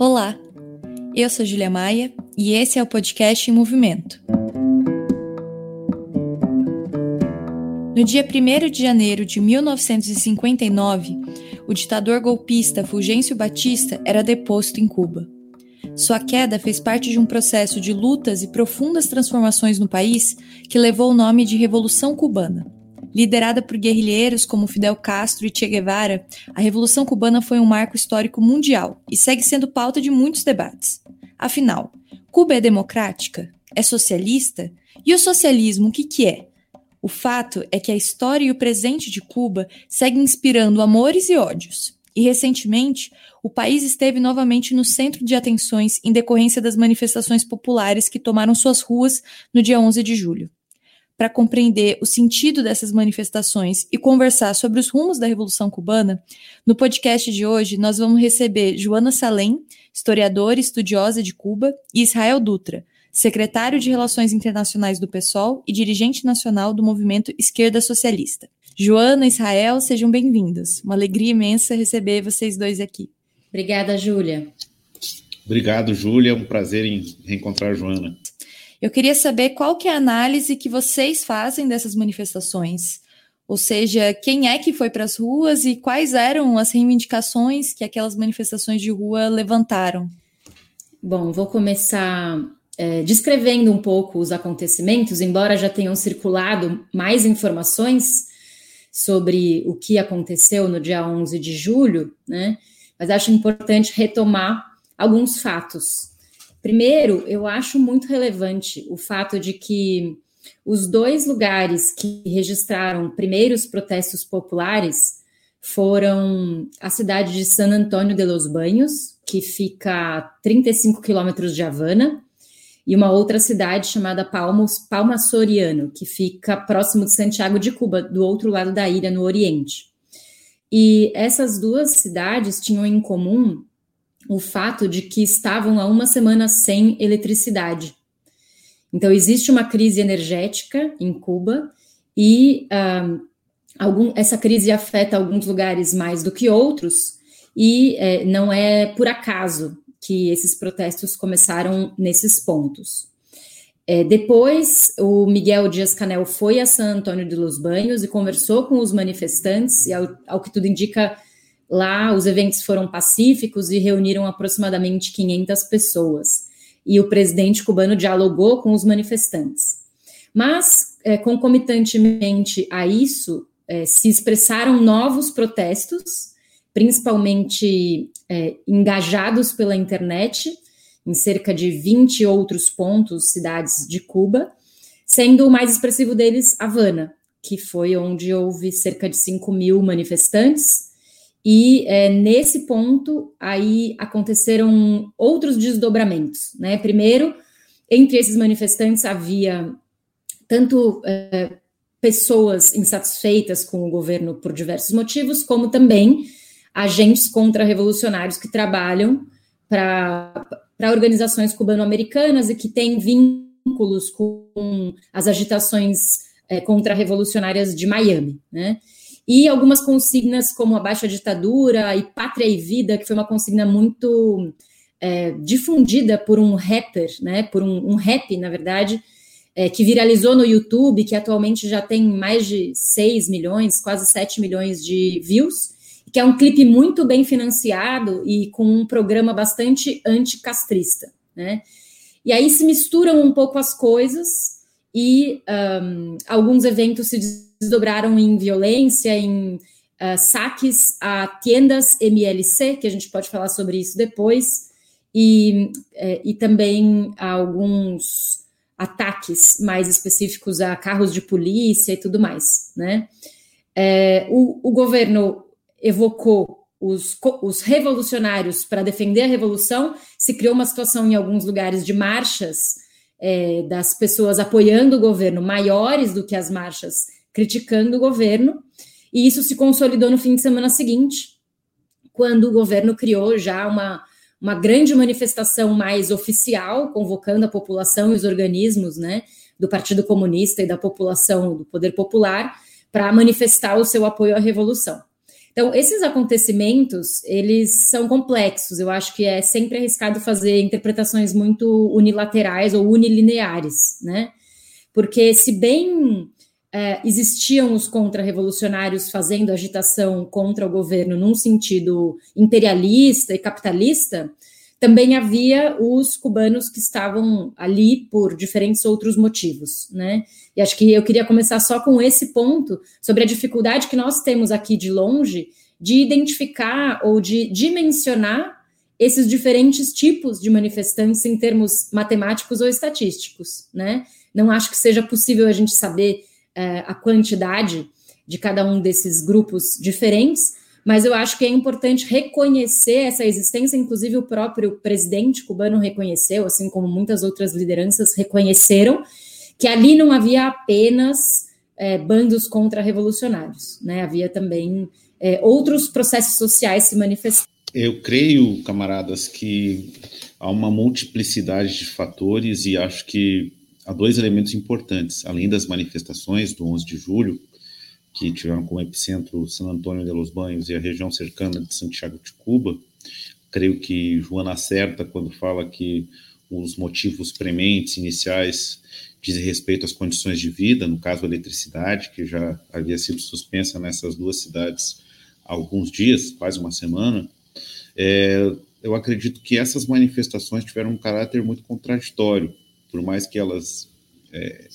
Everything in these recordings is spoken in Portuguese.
Olá, eu sou Julia Maia e esse é o podcast em Movimento. No dia 1 de janeiro de 1959, o ditador golpista Fulgêncio Batista era deposto em Cuba. Sua queda fez parte de um processo de lutas e profundas transformações no país que levou o nome de Revolução Cubana. Liderada por guerrilheiros como Fidel Castro e Che Guevara, a Revolução Cubana foi um marco histórico mundial e segue sendo pauta de muitos debates. Afinal, Cuba é democrática? É socialista? E o socialismo, o que, que é? O fato é que a história e o presente de Cuba seguem inspirando amores e ódios. E recentemente, o país esteve novamente no centro de atenções em decorrência das manifestações populares que tomaram suas ruas no dia 11 de julho para compreender o sentido dessas manifestações e conversar sobre os rumos da Revolução Cubana, no podcast de hoje nós vamos receber Joana Salem, historiadora e estudiosa de Cuba, e Israel Dutra, secretário de Relações Internacionais do PSOL e dirigente nacional do movimento Esquerda Socialista. Joana e Israel, sejam bem-vindos. Uma alegria imensa receber vocês dois aqui. Obrigada, Júlia. Obrigado, Júlia. É um prazer em reencontrar a Joana. Eu queria saber qual que é a análise que vocês fazem dessas manifestações. Ou seja, quem é que foi para as ruas e quais eram as reivindicações que aquelas manifestações de rua levantaram? Bom, vou começar é, descrevendo um pouco os acontecimentos, embora já tenham circulado mais informações sobre o que aconteceu no dia 11 de julho, né? Mas acho importante retomar alguns fatos. Primeiro, eu acho muito relevante o fato de que os dois lugares que registraram primeiros protestos populares foram a cidade de San Antônio de los Banhos, que fica a 35 quilômetros de Havana, e uma outra cidade chamada Palmos, Palma Soriano, que fica próximo de Santiago de Cuba, do outro lado da ilha, no Oriente. E essas duas cidades tinham em comum o fato de que estavam há uma semana sem eletricidade. Então, existe uma crise energética em Cuba e uh, algum, essa crise afeta alguns lugares mais do que outros, e é, não é por acaso que esses protestos começaram nesses pontos. É, depois, o Miguel Dias Canel foi a San Antônio de los Banhos e conversou com os manifestantes, e ao, ao que tudo indica, Lá, os eventos foram pacíficos e reuniram aproximadamente 500 pessoas. E o presidente cubano dialogou com os manifestantes. Mas, é, concomitantemente a isso, é, se expressaram novos protestos, principalmente é, engajados pela internet, em cerca de 20 outros pontos, cidades de Cuba, sendo o mais expressivo deles Havana, que foi onde houve cerca de 5 mil manifestantes, e é, nesse ponto, aí aconteceram outros desdobramentos. Né? Primeiro, entre esses manifestantes havia tanto é, pessoas insatisfeitas com o governo por diversos motivos, como também agentes contra-revolucionários que trabalham para organizações cubano-americanas e que têm vínculos com as agitações é, contra-revolucionárias de Miami. Né? E algumas consignas como a baixa ditadura e pátria e vida, que foi uma consigna muito é, difundida por um rapper, né, por um, um rap, na verdade, é, que viralizou no YouTube, que atualmente já tem mais de 6 milhões, quase 7 milhões de views, que é um clipe muito bem financiado e com um programa bastante anticastrista, né? E aí se misturam um pouco as coisas e um, alguns eventos se desdobraram em violência, em uh, saques a tendas MLC, que a gente pode falar sobre isso depois, e, é, e também alguns ataques mais específicos a carros de polícia e tudo mais, né? É, o, o governo evocou os, os revolucionários para defender a revolução, se criou uma situação em alguns lugares de marchas é, das pessoas apoiando o governo maiores do que as marchas criticando o governo, e isso se consolidou no fim de semana seguinte, quando o governo criou já uma, uma grande manifestação mais oficial, convocando a população e os organismos né, do Partido Comunista e da população, do Poder Popular, para manifestar o seu apoio à revolução. Então, esses acontecimentos, eles são complexos. Eu acho que é sempre arriscado fazer interpretações muito unilaterais ou unilineares, né? Porque se bem é, existiam os contra-revolucionários fazendo agitação contra o governo num sentido imperialista e capitalista, também havia os cubanos que estavam ali por diferentes outros motivos, né? E acho que eu queria começar só com esse ponto sobre a dificuldade que nós temos aqui de longe de identificar ou de dimensionar esses diferentes tipos de manifestantes em termos matemáticos ou estatísticos, né? Não acho que seja possível a gente saber é, a quantidade de cada um desses grupos diferentes, mas eu acho que é importante reconhecer essa existência, inclusive o próprio presidente cubano reconheceu, assim como muitas outras lideranças reconheceram, que ali não havia apenas é, bandos contra-revolucionários, né? havia também é, outros processos sociais se manifestando. Eu creio, camaradas, que há uma multiplicidade de fatores e acho que há dois elementos importantes, além das manifestações do 11 de julho, que tiveram como epicentro San Antônio de los Banhos e a região cercana de Santiago de Cuba. Creio que Joana acerta quando fala que os motivos prementes iniciais dizem respeito às condições de vida, no caso a eletricidade, que já havia sido suspensa nessas duas cidades há alguns dias, quase uma semana. É, eu acredito que essas manifestações tiveram um caráter muito contraditório, por mais que elas é,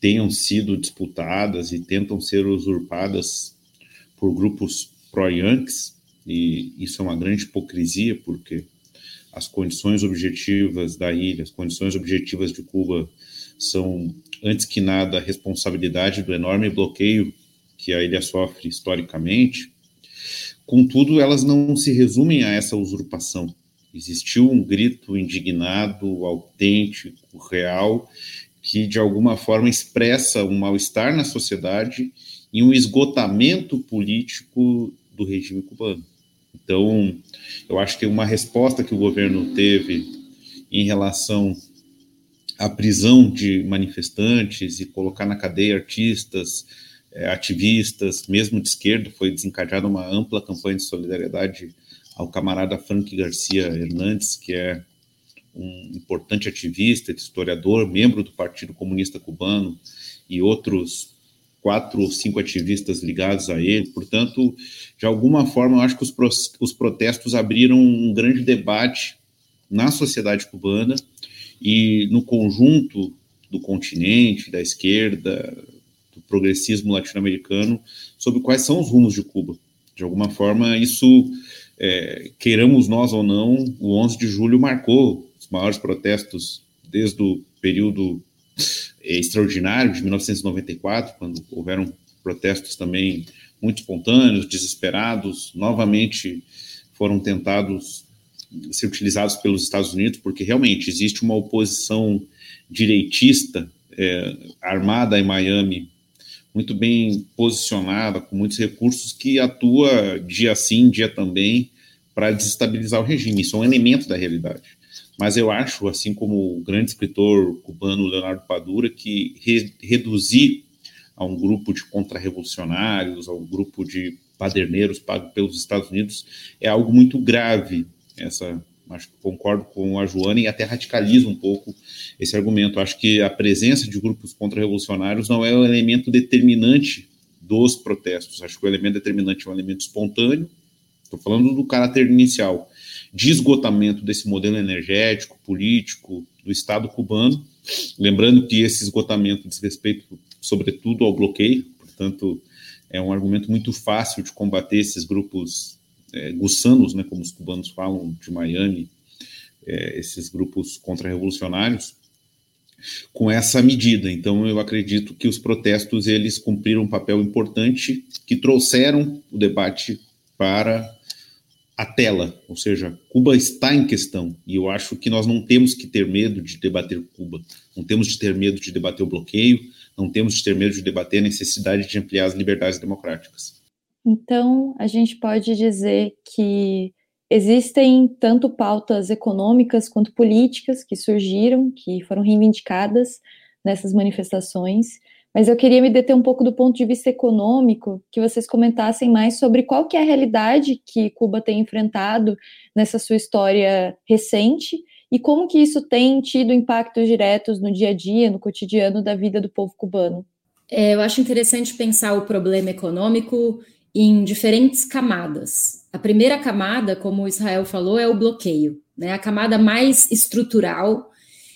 tenham sido disputadas e tentam ser usurpadas por grupos pró-Yankees, e isso é uma grande hipocrisia, porque as condições objetivas da ilha, as condições objetivas de Cuba são, antes que nada, a responsabilidade do enorme bloqueio que a ilha sofre historicamente. Contudo, elas não se resumem a essa usurpação. Existiu um grito indignado, autêntico, real, que de alguma forma expressa um mal-estar na sociedade e um esgotamento político do regime cubano. Então, eu acho que uma resposta que o governo teve em relação à prisão de manifestantes e colocar na cadeia artistas, eh, ativistas, mesmo de esquerda, foi desencadeada uma ampla campanha de solidariedade ao camarada Frank Garcia Hernandes, que é um importante ativista, historiador, membro do Partido Comunista Cubano e outros quatro ou cinco ativistas ligados a ele. Portanto, de alguma forma, eu acho que os, os protestos abriram um grande debate na sociedade cubana e no conjunto do continente, da esquerda, do progressismo latino-americano, sobre quais são os rumos de Cuba. De alguma forma, isso, é, queiramos nós ou não, o 11 de julho marcou maiores protestos desde o período eh, extraordinário de 1994, quando houveram protestos também muito espontâneos, desesperados, novamente foram tentados ser utilizados pelos Estados Unidos, porque realmente existe uma oposição direitista é, armada em Miami, muito bem posicionada, com muitos recursos, que atua dia sim, dia também, para desestabilizar o regime. Isso é um elemento da realidade. Mas eu acho, assim como o grande escritor cubano Leonardo Padura, que re reduzir a um grupo de contra-revolucionários, a um grupo de paderneiros pagos pelos Estados Unidos, é algo muito grave. Essa, acho que concordo com a Joana e até radicaliza um pouco esse argumento. Acho que a presença de grupos contra-revolucionários não é o elemento determinante dos protestos. Acho que o elemento determinante é um elemento espontâneo. Estou falando do caráter inicial de esgotamento desse modelo energético, político do Estado cubano. Lembrando que esse esgotamento diz respeito, sobretudo, ao bloqueio, portanto, é um argumento muito fácil de combater esses grupos é, gussanos, né, como os cubanos falam, de Miami, é, esses grupos contra-revolucionários, com essa medida. Então, eu acredito que os protestos eles cumpriram um papel importante que trouxeram o debate para a tela, ou seja, Cuba está em questão. E eu acho que nós não temos que ter medo de debater Cuba, não temos de ter medo de debater o bloqueio, não temos de ter medo de debater a necessidade de ampliar as liberdades democráticas. Então, a gente pode dizer que existem tanto pautas econômicas quanto políticas que surgiram, que foram reivindicadas nessas manifestações, Mas eu queria me deter um pouco do ponto de vista econômico, que vocês comentassem mais sobre qual que é a realidade que Cuba tem enfrentado nessa sua história recente e como que isso tem tido impactos diretos no dia a dia, no cotidiano da vida do povo cubano. É, eu acho interessante pensar o problema econômico em diferentes camadas. A primeira camada, como o Israel falou, é o bloqueio, né? A camada mais estrutural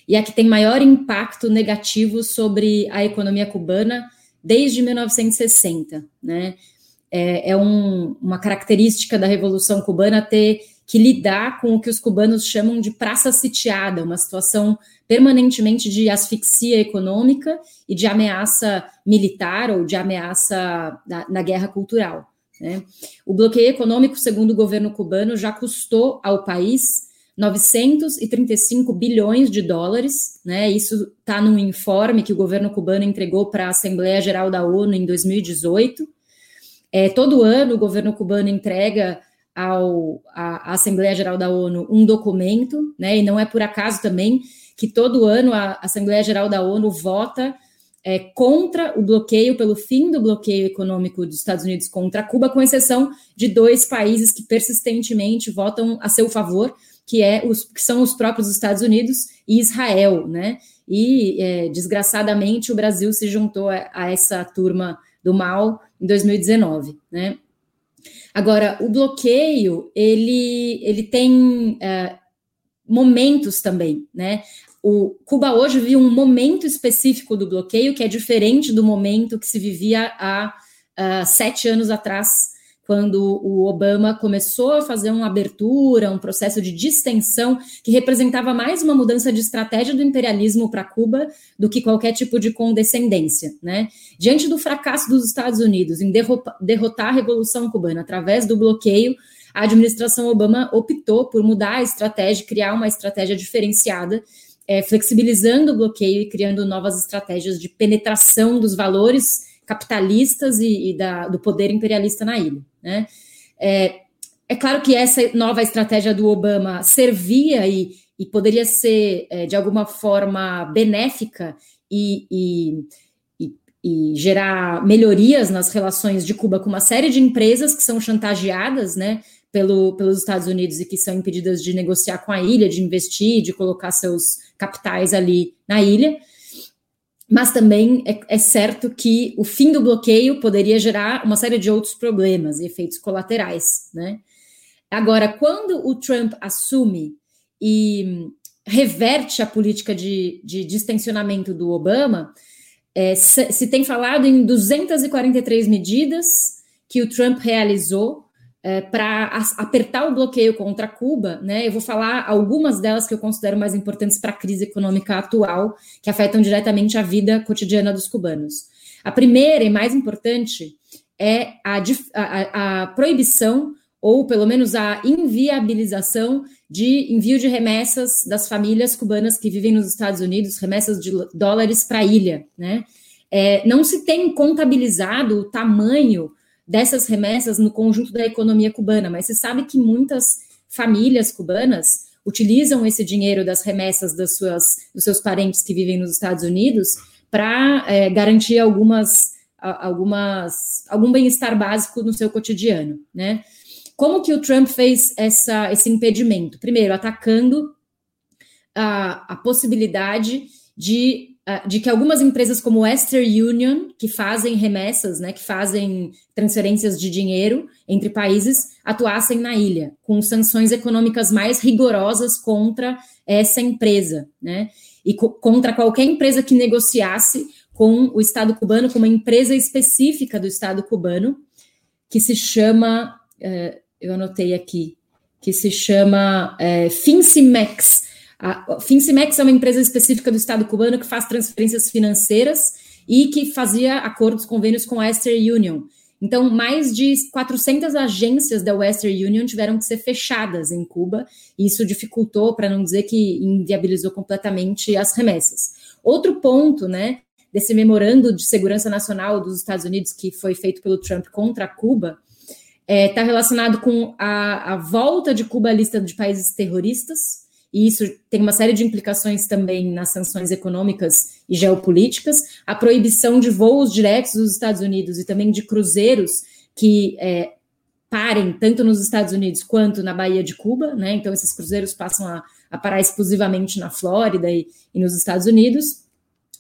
e a que tem maior impacto negativo sobre a economia cubana desde 1960, né? É, é um, uma característica da Revolução Cubana ter que lidar com o que os cubanos chamam de praça sitiada, uma situação permanentemente de asfixia econômica e de ameaça militar ou de ameaça na, na guerra cultural. Né? O bloqueio econômico, segundo o governo cubano, já custou ao país 935 bilhões de dólares, né? Isso está num informe que o governo cubano entregou para a Assembleia Geral da ONU em 2018. É, todo ano o governo cubano entrega ao, à, Assembleia Geral da ONU um documento, né? E não é por acaso também que todo ano a Assembleia Geral da ONU vota é, contra o bloqueio, pelo fim do bloqueio econômico dos Estados Unidos contra Cuba, com exceção de dois países que persistentemente votam a seu favor, que, é os, que são os próprios Estados Unidos e Israel, né? E, é, desgraçadamente, o Brasil se juntou a, a, essa turma do mal em 2019, né? Agora, o bloqueio, ele, ele tem é, momentos também, né? O Cuba hoje vive um momento específico do bloqueio que é diferente do momento que se vivia há uh, sete anos atrás, quando o Obama começou a fazer uma abertura, um processo de distensão que representava mais uma mudança de estratégia do imperialismo para Cuba do que qualquer tipo de condescendência, né? Diante do fracasso dos Estados Unidos em derrotar a Revolução Cubana através do bloqueio, a administração Obama optou por mudar a estratégia, criar uma estratégia diferenciada, é, flexibilizando o bloqueio e criando novas estratégias de penetração dos valores capitalistas e, e da, do poder imperialista na ilha. Né? É, é claro que essa nova estratégia do Obama servia e, e poderia ser, é, de alguma forma, benéfica e, e, e, gerar melhorias nas relações de Cuba com uma série de empresas que são chantageadas né, pelo, pelos Estados Unidos e que são impedidas de negociar com a ilha, de investir, de colocar seus capitais ali na ilha mas também é, é, certo que o fim do bloqueio poderia gerar uma série de outros problemas e efeitos colaterais, né? Agora, quando o Trump assume e reverte a política de, de distensionamento do Obama, é, se, se tem falado em 243 medidas que o Trump realizou é, para apertar o bloqueio contra Cuba, né? Eu vou falar algumas delas que eu considero mais importantes para a crise econômica atual, que afetam diretamente a vida cotidiana dos cubanos. A primeira e mais importante é a, a, a proibição, ou pelo menos a inviabilização de envio de remessas das famílias cubanas que vivem nos Estados Unidos, remessas de dólares para a ilha, né? É, não se tem contabilizado o tamanho dessas remessas no conjunto da economia cubana, mas você sabe que muitas famílias cubanas utilizam esse dinheiro das remessas das suas, dos seus parentes que vivem nos Estados Unidos para é, garantir algumas, algumas, algum bem-estar básico no seu cotidiano, né? Como que o Trump fez essa, esse impedimento? Primeiro, atacando a, a possibilidade de de que algumas empresas como Western Union, que fazem remessas, né, que fazem transferências de dinheiro entre países, atuassem na ilha, com sanções econômicas mais rigorosas contra essa empresa, né, e co contra qualquer empresa que negociasse com o Estado cubano, com uma empresa específica do Estado cubano, que se chama, uh, eu anotei aqui, que se chama uh, Fincimex, a Fincimex é uma empresa específica do Estado cubano que faz transferências financeiras e que fazia acordos, convênios com a Western Union. Então, mais de 400 agências da Western Union tiveram que ser fechadas em Cuba, e isso dificultou, para não dizer que inviabilizou completamente as remessas. Outro ponto, né, desse memorando de segurança nacional dos Estados Unidos que foi feito pelo Trump contra Cuba, está é, tá relacionado com a, a volta de Cuba à lista de países terroristas, e isso tem uma série de implicações também nas sanções econômicas e geopolíticas, a proibição de voos diretos dos Estados Unidos e também de cruzeiros que é, parem tanto nos Estados Unidos quanto na Baía de Cuba, né? Então, esses cruzeiros passam a, a parar exclusivamente na Flórida e, e, nos Estados Unidos.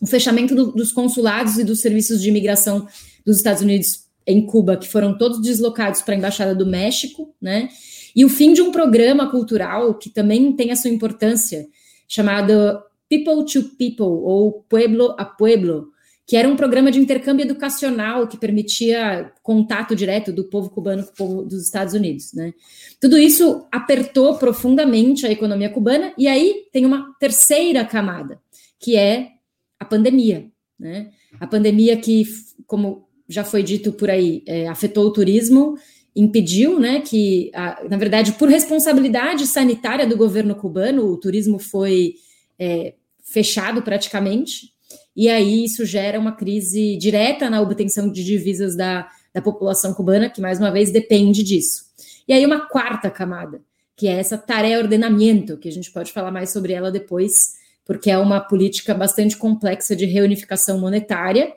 O fechamento do, dos consulados e dos serviços de imigração dos Estados Unidos em Cuba, que foram todos deslocados para a Embaixada do México, né? E o fim de um programa cultural que também tem a sua importância, chamado People to People, ou Pueblo a Pueblo, que era um programa de intercâmbio educacional que permitia contato direto do povo cubano com o povo dos Estados Unidos, né? Tudo isso apertou profundamente a economia cubana, e aí tem uma terceira camada, que é a pandemia, né? A pandemia que, como já foi dito por aí, é, afetou o turismo, impediu, né, que, a, na verdade, por responsabilidade sanitária do governo cubano, o turismo foi é, fechado praticamente, e aí isso gera uma crise direta na obtenção de divisas da, da população cubana, que mais uma vez depende disso. E aí uma quarta camada, que é essa tarefa ordenamento, que a gente pode falar mais sobre ela depois, porque é uma política bastante complexa de reunificação monetária,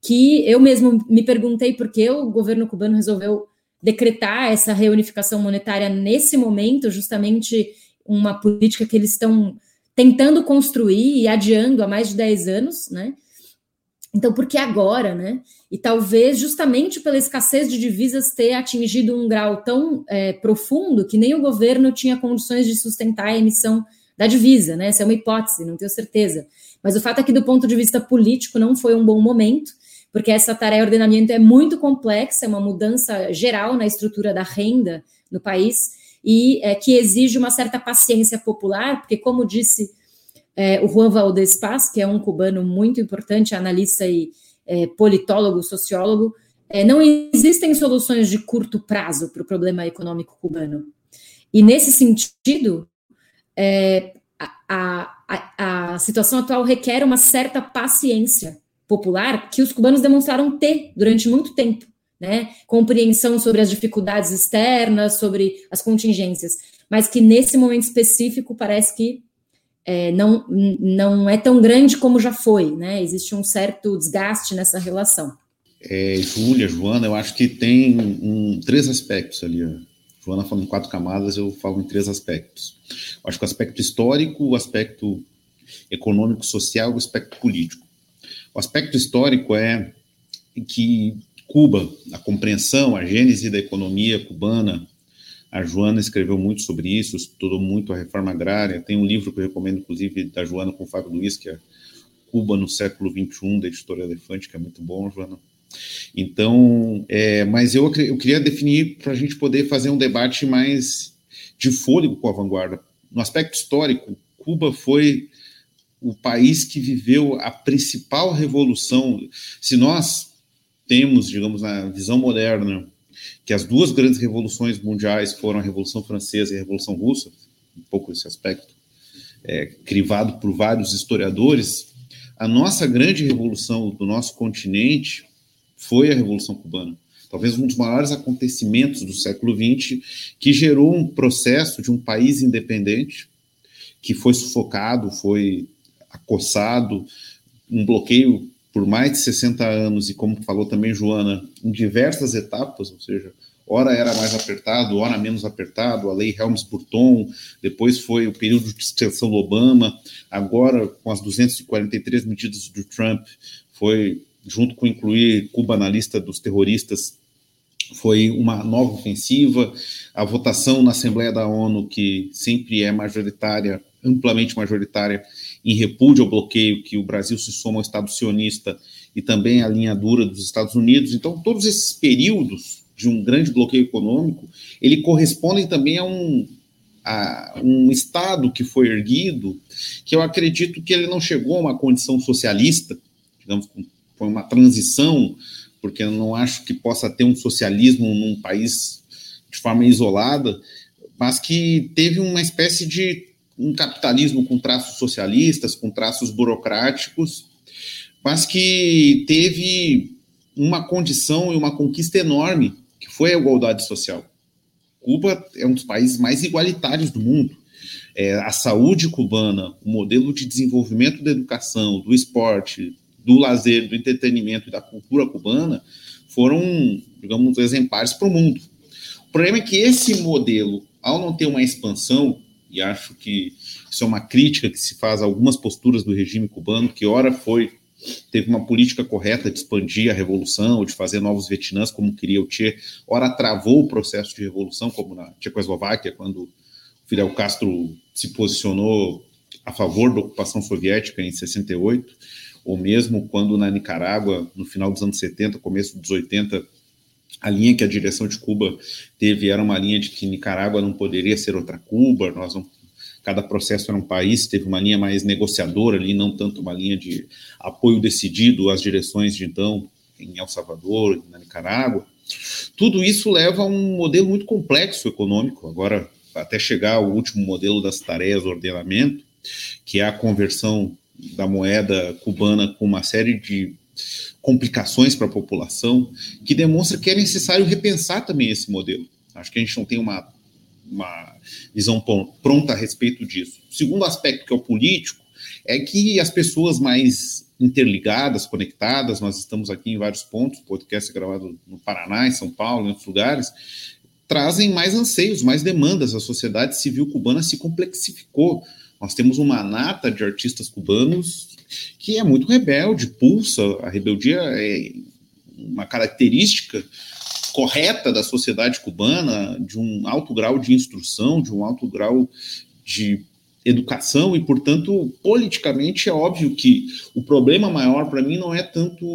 que eu mesmo me perguntei por que o governo cubano resolveu decretar essa reunificação monetária nesse momento, justamente uma política que eles estão tentando construir e adiando há mais de 10 anos, né? Então, por que agora, né? E talvez justamente pela escassez de divisas ter atingido um grau tão é, profundo que nem o governo tinha condições de sustentar a emissão da divisa, né? Essa é uma hipótese, não tenho certeza. Mas o fato é que, do ponto de vista político, não foi um bom momento, porque essa tarefa de ordenamento é muito complexa, é uma mudança geral na estrutura da renda no país, e é, que exige uma certa paciência popular, porque, como disse é, o Juan Valdez Paz, que é um cubano muito importante, analista e é, politólogo, sociólogo, é, não existem soluções de curto prazo para o problema econômico cubano. E, nesse sentido, é, a, a, a situação atual requer uma certa paciência popular que os cubanos demonstraram ter durante muito tempo né? Compreensão sobre as dificuldades externas, sobre as contingências, mas que nesse momento específico parece que é, não, não é tão grande como já foi, né? Existe um certo desgaste nessa relação. É, Júlia, Joana, eu acho que tem um, três aspectos ali. Joana falando em quatro camadas, eu falo em três aspectos. Eu acho que o aspecto histórico, o aspecto econômico, social e o aspecto político. O aspecto histórico é que Cuba, a compreensão, a gênese da economia cubana. A Joana escreveu muito sobre isso, estudou muito a reforma agrária. Tem um livro que eu recomendo, inclusive, da Joana com o Fábio Luiz, que é Cuba no século XXI, da editora Elefante, que é muito bom, Joana. Então, é, mas eu, eu queria definir para a gente poder fazer um debate mais de fôlego com a vanguarda. No aspecto histórico, Cuba foi o país que viveu a principal revolução. Se nós temos, digamos, na visão moderna, que as duas grandes revoluções mundiais foram a Revolução Francesa e a Revolução Russa, um pouco esse aspecto é, crivado por vários historiadores, a nossa grande revolução do nosso continente foi a Revolução Cubana. Talvez um dos maiores acontecimentos do século XX, que gerou um processo de um país independente que foi sufocado, foi acossado, um bloqueio por mais de 60 anos, e como falou também Joana, em diversas etapas, ou seja, ora era mais apertado, ora menos apertado, a lei Helms-Burton, depois foi o período de extensão do Obama, agora com as 243 medidas do Trump, foi, junto com incluir Cuba na lista dos terroristas, foi uma nova ofensiva, a votação na Assembleia da ONU, que sempre é majoritária, amplamente majoritária, em repúdio ao bloqueio que o Brasil se soma ao Estado sionista e também à linha dura dos Estados Unidos. Então, todos esses períodos de um grande bloqueio econômico, ele correspondem também a um, a um Estado que foi erguido, que eu acredito que ele não chegou a uma condição socialista, digamos, foi uma transição, porque eu não acho que possa ter um socialismo num país de forma isolada, mas que teve uma espécie de um capitalismo com traços socialistas, com traços burocráticos, mas que teve uma condição e uma conquista enorme, que foi a igualdade social. Cuba é um dos países mais igualitários do mundo. é, a saúde cubana, o modelo de desenvolvimento da educação, do esporte, do lazer, do entretenimento e da cultura cubana foram, digamos, exemplares para o mundo. O problema é que esse modelo, ao não ter uma expansão, e acho que isso é uma crítica que se faz a algumas posturas do regime cubano, que ora foi teve uma política correta de expandir a revolução, de fazer novos Vietnãs como queria o Che, ora travou o processo de revolução, como na Tchecoslováquia, quando Fidel Castro se posicionou a favor da ocupação soviética em 68, ou mesmo quando na Nicarágua, no final dos anos 70, começo dos 80, a linha que a direção de Cuba teve era uma linha de que Nicarágua não poderia ser outra Cuba, nós não, cada processo era um país, teve uma linha mais negociadora ali, não tanto uma linha de apoio decidido às direções de então em El Salvador, na Nicarágua. Tudo isso leva a um modelo muito complexo econômico, agora até chegar ao último modelo das tarefas ordenamento, que é a conversão da moeda cubana com uma série de complicações para a população, que demonstra que é necessário repensar também esse modelo. Acho que a gente não tem uma, uma visão pronta a respeito disso. O segundo aspecto, que é o político, é que as pessoas mais interligadas, conectadas, nós estamos aqui em vários pontos, o podcast é gravado no Paraná, em São Paulo, em outros lugares, trazem mais anseios, mais demandas. A sociedade civil cubana se complexificou. Nós temos uma nata de artistas cubanos que é muito rebelde, pulsa. A rebeldia é uma característica correta da sociedade cubana, de um alto grau de instrução, de um alto grau de educação, e, portanto, politicamente é óbvio que o problema maior para mim não é tanto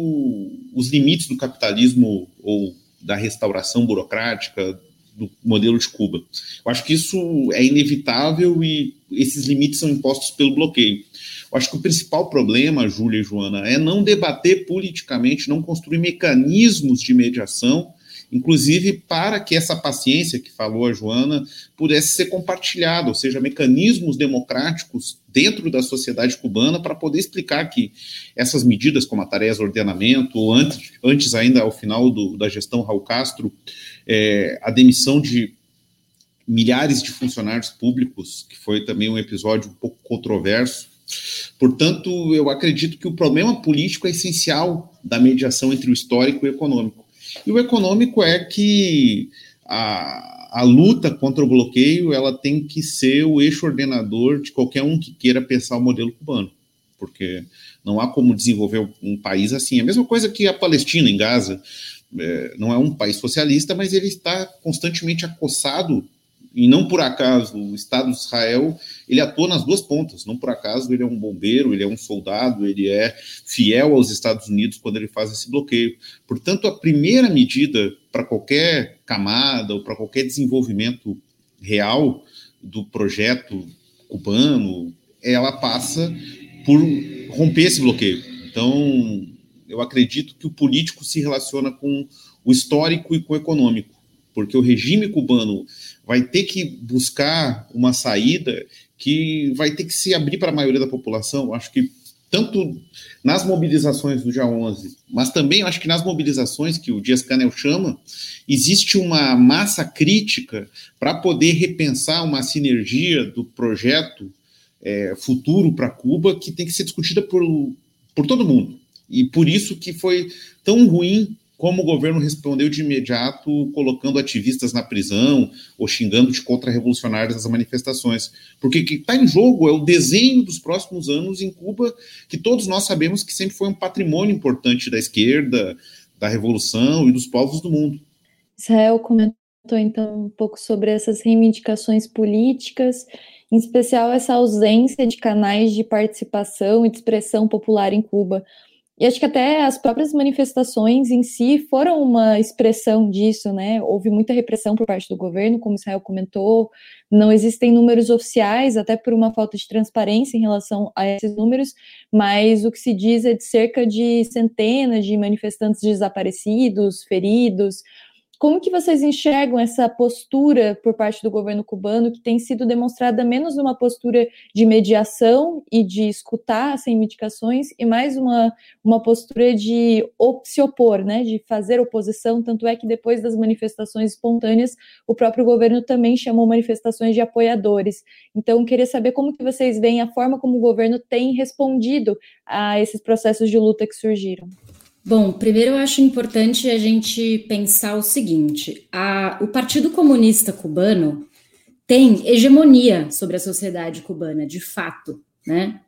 os limites do capitalismo ou da restauração burocrática, do modelo de Cuba. Eu acho que isso é inevitável e esses limites são impostos pelo bloqueio. Eu acho que o principal problema, Júlia e Joana, é não debater politicamente, não construir mecanismos de mediação, inclusive para que essa paciência que falou a Joana pudesse ser compartilhada, ou seja, mecanismos democráticos dentro da sociedade cubana para poder explicar que essas medidas, como a tarefa de ordenamento, ou antes, antes ainda ao final do, da gestão Raul Castro, é, a demissão de milhares de funcionários públicos, que foi também um episódio um pouco controverso. Portanto, eu acredito que o problema político é essencial da mediação entre o histórico e o econômico. E o econômico é que a, a luta contra o bloqueio ela tem que ser o eixo ordenador de qualquer um que queira pensar o modelo cubano, porque não há como desenvolver um país assim. A mesma coisa que a Palestina em Gaza é, não é um país socialista, mas ele está constantemente acossado e não por acaso o Estado de Israel ele atua nas duas pontas. Não por acaso ele é um bombeiro, ele é um soldado, ele é fiel aos Estados Unidos quando ele faz esse bloqueio. Portanto, a primeira medida para qualquer camada ou para qualquer desenvolvimento real do projeto cubano, ela passa por romper esse bloqueio. Então, eu acredito que o político se relaciona com o histórico e com o econômico, porque o regime cubano vai ter que buscar uma saída que vai ter que se abrir para a maioria da população. Acho que tanto nas mobilizações do dia 11, mas também acho que nas mobilizações que o Dias Canel chama, existe uma massa crítica para poder repensar uma sinergia do projeto é, futuro para Cuba que tem que ser discutida por, por todo mundo. E por isso que foi tão ruim como o governo respondeu de imediato, colocando ativistas na prisão ou xingando de contra-revolucionários nas manifestações. Porque o que está em jogo é o desenho dos próximos anos em Cuba, que todos nós sabemos que sempre foi um patrimônio importante da esquerda, da revolução e dos povos do mundo. Israel comentou então um pouco sobre essas reivindicações políticas, em especial essa ausência de canais de participação e de expressão popular em Cuba. E acho que até as próprias manifestações em si foram uma expressão disso, né? Houve muita repressão por parte do governo, como Israel comentou, não existem números oficiais, até por uma falta de transparência em relação a esses números, mas o que se diz é de cerca de centenas de manifestantes desaparecidos, feridos, como que vocês enxergam essa postura por parte do governo cubano, que tem sido demonstrada menos uma postura de mediação e de escutar sem medicações, e mais uma, uma postura de se opor, né, de fazer oposição, tanto é que depois das manifestações espontâneas, o próprio governo também chamou manifestações de apoiadores. Então, queria saber como que vocês veem a forma como o governo tem respondido a esses processos de luta que surgiram. Bom, primeiro eu acho importante a gente pensar o seguinte: a, o Partido Comunista Cubano tem hegemonia sobre a sociedade cubana, de fato, né?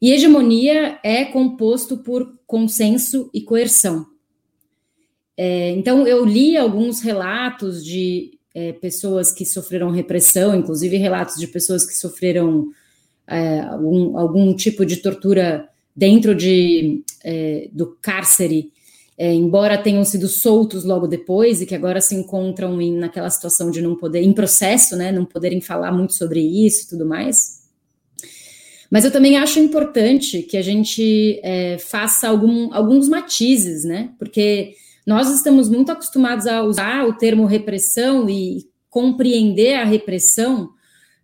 E hegemonia é composto por consenso e coerção. É, então, eu li alguns relatos de é, pessoas que sofreram repressão, inclusive relatos de pessoas que sofreram é, algum, algum tipo de tortura dentro de, é, do cárcere, é, embora tenham sido soltos logo depois e que agora se encontram em, naquela situação de não poder, em processo, né, não poderem falar muito sobre isso e tudo mais. Mas eu também acho importante que a gente é, faça algum, alguns matizes, né, porque nós estamos muito acostumados a usar o termo repressão e compreender a repressão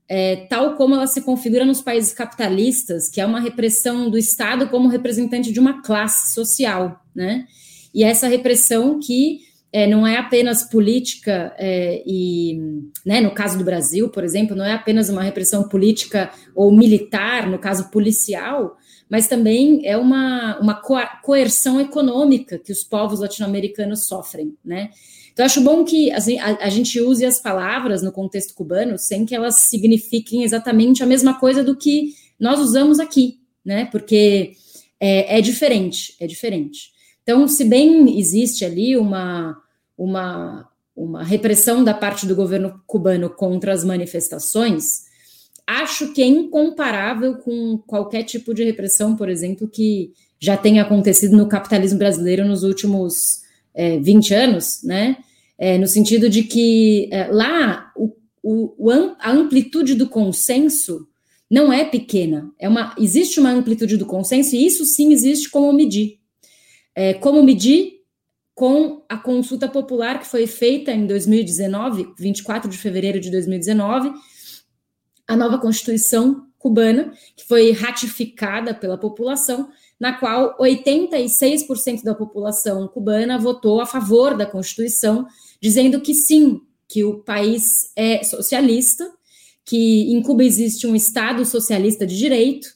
é, tal como ela se configura nos países capitalistas, que é uma repressão do Estado como representante de uma classe social, né? E essa repressão que é, não é apenas política é, e, né, no caso do Brasil, por exemplo, não é apenas uma repressão política ou militar, no caso policial, mas também é uma, uma coerção econômica que os povos latino-americanos sofrem, né? Então, acho bom que assim, a, a, gente use as palavras no contexto cubano sem que elas signifiquem exatamente a mesma coisa do que nós usamos aqui, né? Porque é, é diferente, é diferente. Então, se bem existe ali uma, uma, uma repressão da parte do governo cubano contra as manifestações, acho que é incomparável com qualquer tipo de repressão, por exemplo, que já tenha acontecido no capitalismo brasileiro nos últimos é, 20 anos, né? É, no sentido de que é, lá o, o, a amplitude do consenso não é pequena, é uma, existe uma amplitude do consenso e isso sim existe como medir. É, como medir com a consulta popular que foi feita em 2019, 24 de fevereiro de 2019, a nova Constituição cubana, que foi ratificada pela população, na qual 86% da população cubana votou a favor da Constituição, dizendo que sim, que o país é socialista, que em Cuba existe um Estado socialista de direito.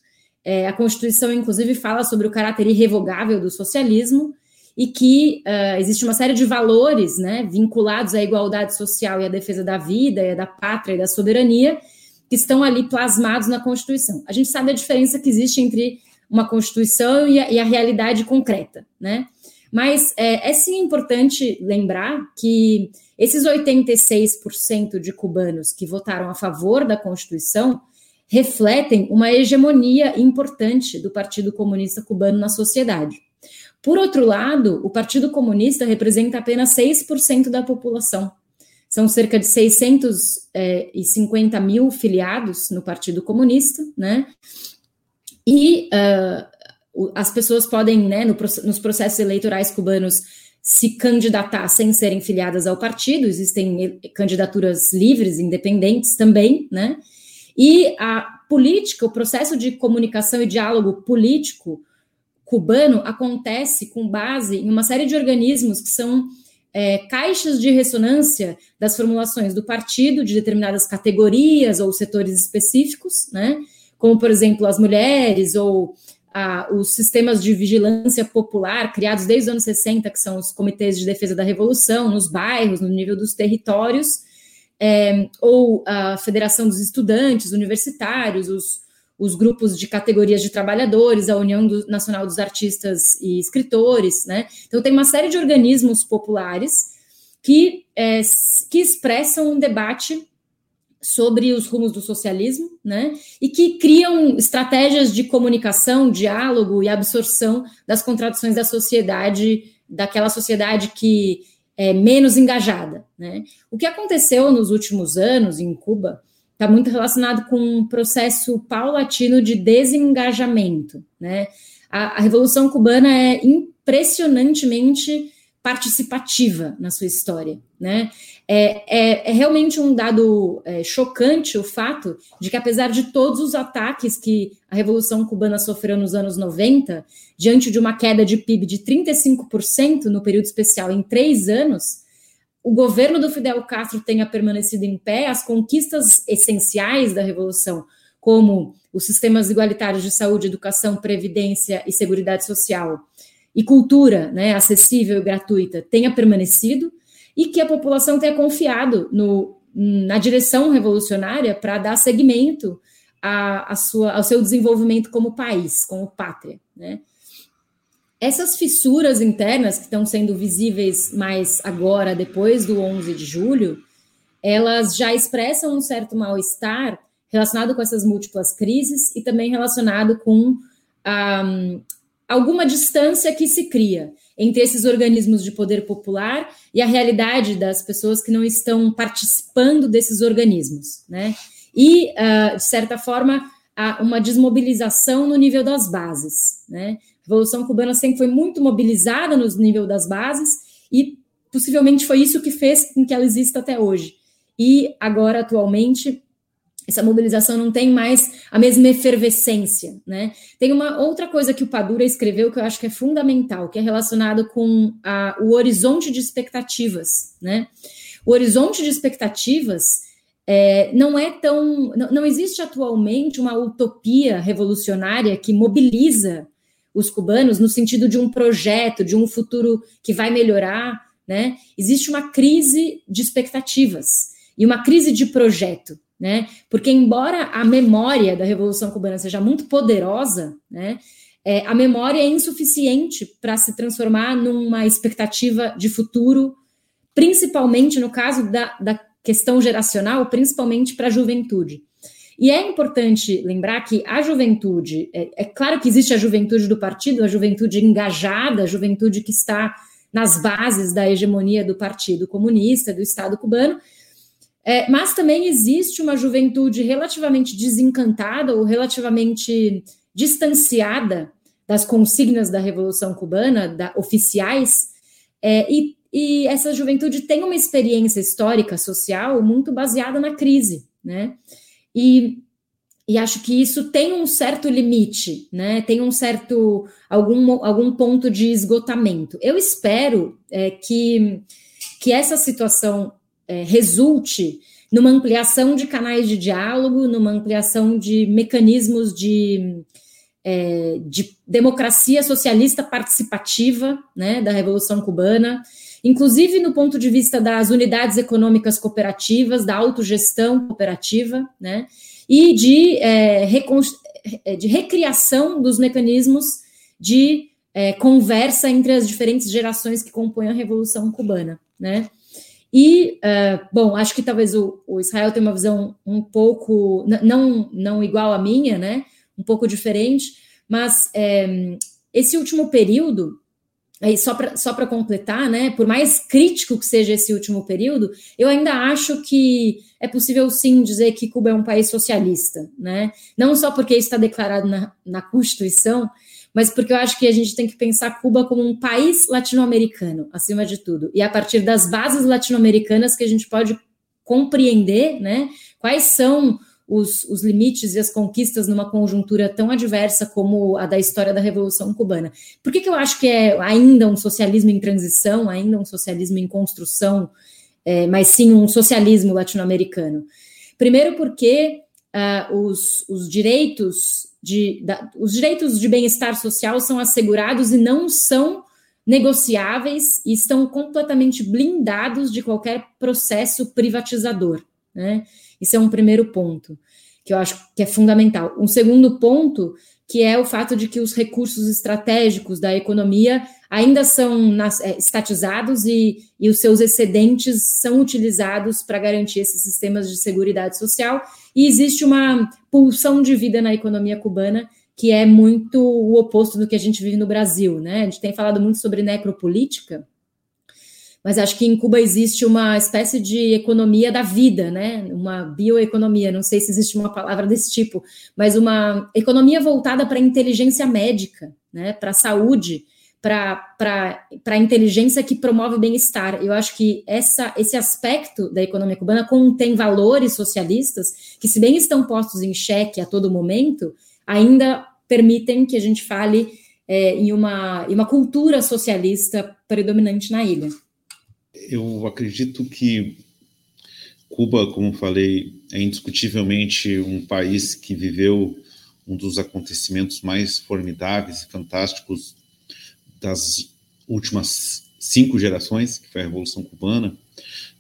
É, a Constituição, inclusive, fala sobre o caráter irrevogável do socialismo e que uh, existe uma série de valores né, vinculados à igualdade social e à defesa da vida, e da pátria e da soberania, que estão ali plasmados na Constituição. A gente sabe a diferença que existe entre uma Constituição e a, e a realidade concreta, né? Mas é, é sim importante lembrar que esses 86% de cubanos que votaram a favor da Constituição refletem uma hegemonia importante do Partido Comunista Cubano na sociedade. Por outro lado, o Partido Comunista representa apenas 6% da população. São cerca de 650 mil filiados no Partido Comunista, né? E uh, as pessoas podem, né, no, nos processos eleitorais cubanos, se candidatar sem serem filiadas ao partido, existem candidaturas livres, independentes também, né? E a política, o processo de comunicação e diálogo político cubano acontece com base em uma série de organismos que são é, caixas de ressonância das formulações do partido, de determinadas categorias ou setores específicos, né? Como, por exemplo, as mulheres ou os sistemas de vigilância popular criados desde os anos 60, que são os comitês de defesa da revolução, nos bairros, no nível dos territórios, é, ou a Federação dos Estudantes Universitários, os, os grupos de categorias de trabalhadores, a União do, Nacional dos Artistas e Escritores, né? Então, tem uma série de organismos populares que, é, que expressam um debate sobre os rumos do socialismo, né? E que criam estratégias de comunicação, diálogo e absorção das contradições da sociedade, daquela sociedade que é menos engajada, né? O que aconteceu nos últimos anos em Cuba está muito relacionado com um processo paulatino de desengajamento, né? A, a Revolução Cubana é impressionantemente participativa na sua história. Né? É, é, é realmente um dado é, chocante o fato de que, apesar de todos os ataques que a Revolução Cubana sofreu nos anos 90, diante de uma queda de PIB de 35% no período especial em três anos, o governo do Fidel Castro tenha permanecido em pé, as conquistas essenciais da Revolução, como os sistemas igualitários de saúde, educação, previdência e seguridade social, e cultura né, acessível e gratuita tenha permanecido e que a população tenha confiado no, na direção revolucionária para dar seguimento a, a sua, ao seu desenvolvimento como país, como pátria. Né? Essas fissuras internas que estão sendo visíveis mais agora, depois do 11 de julho, elas já expressam um certo mal-estar relacionado com essas múltiplas crises e também relacionado com a, alguma distância que se cria entre esses organismos de poder popular e a realidade das pessoas que não estão participando desses organismos, né? E, uh, de certa forma, há uma desmobilização no nível das bases, né? A Revolução Cubana sempre foi muito mobilizada no nível das bases e possivelmente foi isso que fez com que ela exista até hoje. E agora, atualmente, essa mobilização não tem mais a mesma efervescência, né? Tem uma outra coisa que o Padura escreveu que eu acho que é fundamental, que é relacionado com a, o horizonte de expectativas, né? O horizonte de expectativas é, não é tão, não, não existe atualmente uma utopia revolucionária que mobiliza os cubanos no sentido de um projeto, de um futuro que vai melhorar, né? Existe uma crise de expectativas e uma crise de projeto né? Porque embora a memória da Revolução Cubana seja muito poderosa, né? É, a memória é insuficiente para se transformar numa expectativa de futuro, principalmente no caso da, da questão geracional, principalmente para a juventude. E é importante lembrar que a juventude, é, é, claro que existe a juventude do partido, a juventude engajada, a juventude que está nas bases da hegemonia do Partido Comunista, do Estado cubano, é, mas também existe uma juventude relativamente desencantada ou relativamente distanciada das consignas da Revolução Cubana, da, oficiais, é, e, e, essa juventude tem uma experiência histórica, social, muito baseada na crise, né? E, e acho que isso tem um certo limite, né? Tem um certo algum, algum ponto de esgotamento. Eu espero é, que, que essa situação é, resulte numa ampliação de canais de diálogo, numa ampliação de mecanismos de, é, de democracia socialista participativa né, da Revolução Cubana, inclusive no ponto de vista das unidades econômicas cooperativas, da autogestão cooperativa, né, e de, é, é de recriação dos mecanismos de é, conversa entre as diferentes gerações que compõem a Revolução Cubana. Né? E, uh, bom, acho que talvez o, o, Israel tenha uma visão um pouco, não, não igual à minha, né? Um pouco diferente, mas é, esse último período, aí só para só completar, né? Por mais crítico que seja esse último período, eu ainda acho que é possível sim dizer que Cuba é um país socialista, né? Não só porque está declarado na, na Constituição, mas porque eu acho que a gente tem que pensar Cuba como um país latino-americano, acima de tudo. E a partir das bases latino-americanas que a gente pode compreender né, quais são os, os, limites e as conquistas numa conjuntura tão adversa como a da história da Revolução Cubana. Por que, que eu acho que é ainda um socialismo em transição, ainda um socialismo em construção, é, mas sim um socialismo latino-americano? Primeiro, porque uh, os, os direitos de, da, os direitos de bem-estar social são assegurados e não são negociáveis e estão completamente blindados de qualquer processo privatizador. Né? Isso é um primeiro ponto que eu acho que é fundamental. Um segundo ponto que é o fato de que os recursos estratégicos da economia ainda são é, estatizados e, e os seus excedentes são utilizados para garantir esses sistemas de segurança social, e existe uma pulsão de vida na economia cubana que é muito o oposto do que a gente vive no Brasil, né? A gente tem falado muito sobre necropolítica, mas acho que em Cuba existe uma espécie de economia da vida, né? Uma bioeconomia, não sei se existe uma palavra desse tipo, mas uma economia voltada para a inteligência médica, né? Para a saúde, para a inteligência que promove o bem-estar. Eu acho que essa, esse aspecto da economia cubana contém valores socialistas que, se bem estão postos em xeque a todo momento, ainda permitem que a gente fale é, em, uma, em uma cultura socialista predominante na ilha. Eu acredito que Cuba, como falei, é indiscutivelmente um país que viveu um dos acontecimentos mais formidáveis e fantásticos das últimas cinco gerações, que foi a Revolução Cubana.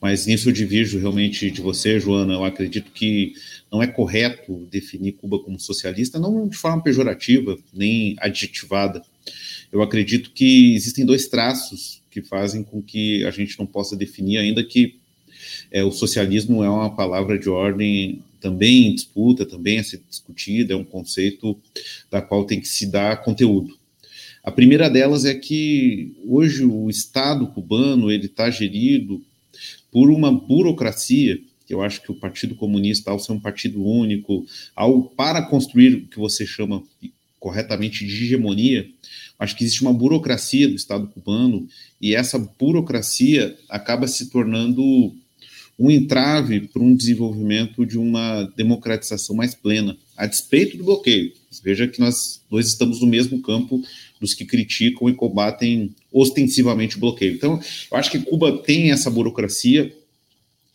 Mas nisso eu divirjo realmente de você, Joana. Eu acredito que não é correto definir Cuba como socialista, não de forma pejorativa, nem adjetivada. Eu acredito que existem dois traços que fazem com que a gente não possa definir, ainda que é, o socialismo é uma palavra de ordem também em disputa, também a ser discutida, é um conceito da qual tem que se dar conteúdo. A primeira delas é que hoje o Estado cubano ele está gerido por uma burocracia que eu acho que o Partido Comunista, ao ser um partido único, ao para construir o que você chama corretamente de hegemonia, acho que existe uma burocracia do Estado cubano e essa burocracia acaba se tornando um entrave para um desenvolvimento de uma democratização mais plena, a despeito do bloqueio. Veja que nós dois estamos no mesmo campo dos que criticam e combatem ostensivamente o bloqueio. Então, eu acho que Cuba tem essa burocracia.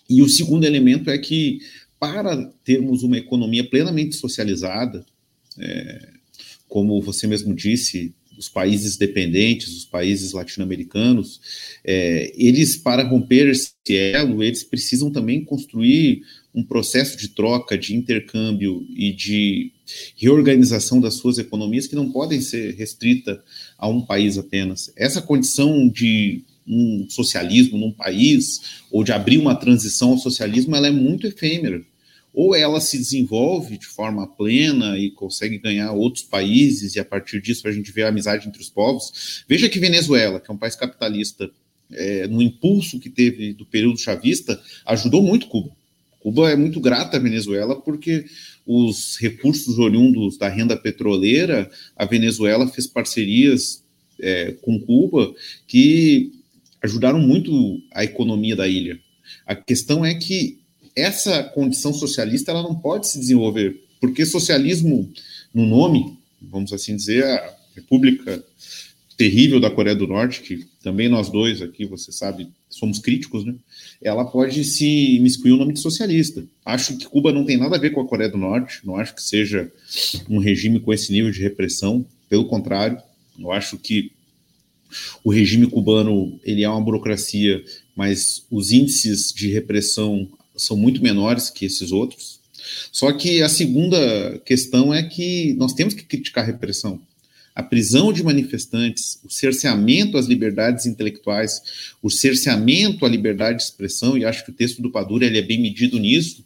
E o segundo elemento é que, para termos uma economia plenamente socializada, é, como você mesmo disse, os países dependentes, os países latino-americanos, é, eles, para romper esse elo, eles precisam também construir um processo de troca, de intercâmbio e de reorganização das suas economias que não podem ser restrita a um país apenas. Essa condição de um socialismo num país ou de abrir uma transição ao socialismo, ela é muito efêmera ou ela se desenvolve de forma plena e consegue ganhar outros países, e a partir disso a gente vê a amizade entre os povos. Veja que Venezuela, que é um país capitalista, é, no impulso que teve do período chavista, ajudou muito Cuba. Cuba é muito grata à Venezuela porque os recursos oriundos da renda petroleira, a Venezuela fez parcerias é, com Cuba que ajudaram muito a economia da ilha. A questão é que essa condição socialista ela não pode se desenvolver, porque socialismo, no nome, vamos assim dizer, a República terrível da Coreia do Norte, que também nós dois aqui, você sabe, somos críticos, né? Ela pode se miscuir o nome de socialista. Acho que Cuba não tem nada a ver com a Coreia do Norte, não acho que seja um regime com esse nível de repressão, pelo contrário, eu acho que o regime cubano ele é uma burocracia, mas os índices de repressão são muito menores que esses outros. Só que a segunda questão é que nós temos que criticar a repressão. A prisão de manifestantes, o cerceamento às liberdades intelectuais, o cerceamento à liberdade de expressão, e acho que o texto do Padura ele é bem medido nisso,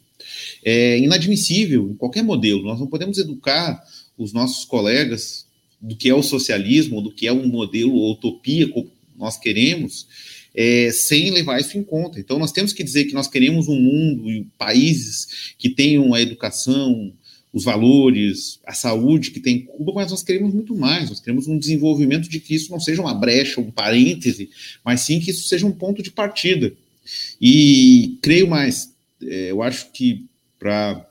é inadmissível em qualquer modelo. Nós não podemos educar os nossos colegas do que é o socialismo, do que é um modelo ou utopia como nós queremos, é, sem levar isso em conta. Então, nós temos que dizer que nós queremos um mundo e países que tenham a educação, os valores, a saúde que tem Cuba, mas nós queremos muito mais. Nós queremos um desenvolvimento de que isso não seja uma brecha, um parêntese, mas sim que isso seja um ponto de partida. E creio mais, é, eu acho que, para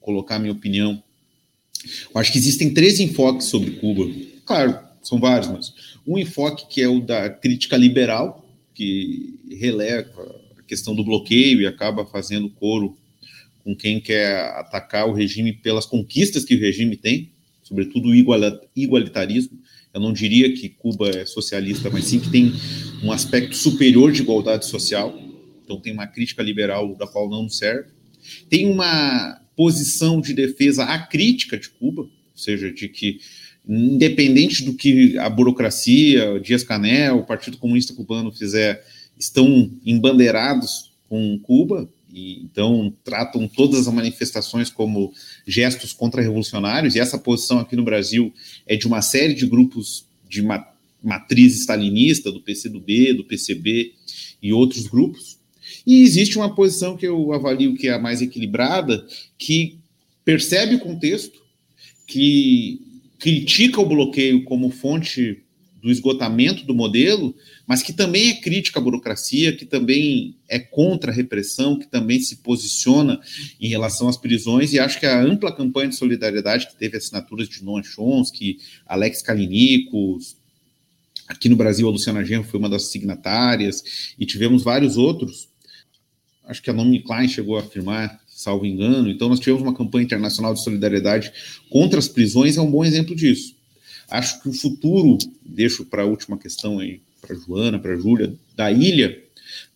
colocar minha opinião, eu acho que existem três enfoques sobre Cuba. Claro, são vários, mas um enfoque que é o da crítica liberal, que releva a questão do bloqueio e acaba fazendo coro com quem quer atacar o regime pelas conquistas que o regime tem, sobretudo o igualitarismo. Eu não diria que Cuba é socialista, mas sim que tem um aspecto superior de igualdade social. Então tem uma crítica liberal da qual não serve. Tem uma posição de defesa à crítica de Cuba, ou seja, de que independente do que a burocracia, Dias Canel, o Partido Comunista Cubano fizer, estão embandeirados com Cuba, e então tratam todas as manifestações como gestos contra-revolucionários, e essa posição aqui no Brasil é de uma série de grupos de matriz stalinista, do PCdoB, do PCB e outros grupos. E existe uma posição que eu avalio que é a mais equilibrada, que percebe o contexto, que critica o bloqueio como fonte do esgotamento do modelo, mas que também é crítica à burocracia, que também é contra a repressão, que também se posiciona em relação às prisões, e acho que a ampla campanha de solidariedade que teve assinaturas de Noam Chomsky, Alex Kalinico, aqui no Brasil a Luciana Genro foi uma das signatárias, e tivemos vários outros, acho que a Naomi Klein chegou a afirmar, salvo engano, então nós tivemos uma campanha internacional de solidariedade contra as prisões, é um bom exemplo disso. Acho que o futuro, deixo para a última questão aí, para Joana, para Júlia, da ilha,